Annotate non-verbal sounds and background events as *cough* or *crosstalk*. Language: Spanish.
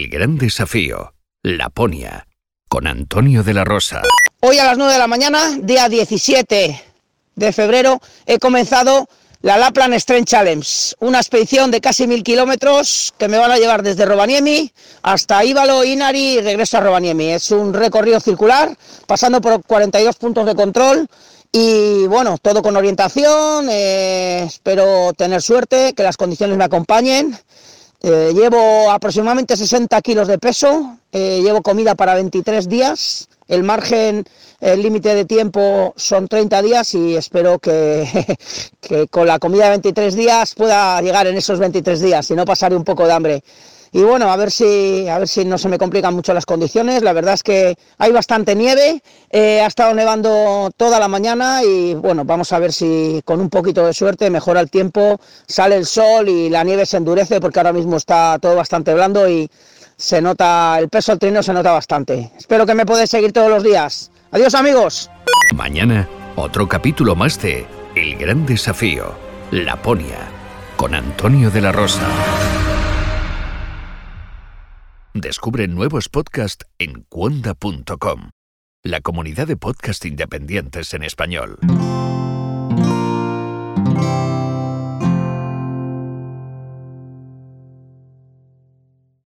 El gran desafío, Laponia, con Antonio de la Rosa. Hoy a las 9 de la mañana, día 17 de febrero, he comenzado la Lapland Strength Challenge, una expedición de casi mil kilómetros que me van a llevar desde Rovaniemi hasta Ívalo, Inari y regreso a Rovaniemi. Es un recorrido circular, pasando por 42 puntos de control y bueno, todo con orientación, eh, espero tener suerte, que las condiciones me acompañen. Eh, llevo aproximadamente 60 kilos de peso, eh, llevo comida para 23 días, el margen, el límite de tiempo son 30 días y espero que, *laughs* que con la comida de 23 días pueda llegar en esos 23 días y no pasaré un poco de hambre y bueno, a ver si a ver si no se me complican mucho las condiciones. La verdad es que hay bastante nieve, eh, ha estado nevando toda la mañana y bueno, vamos a ver si con un poquito de suerte mejora el tiempo, sale el sol y la nieve se endurece porque ahora mismo está todo bastante blando y se nota el peso del trino se nota bastante. Espero que me podáis seguir todos los días. Adiós amigos. Mañana otro capítulo más de El gran desafío, Laponia, con Antonio de la Rosa. Descubre nuevos podcasts en cuonda.com, la comunidad de podcast independientes en español.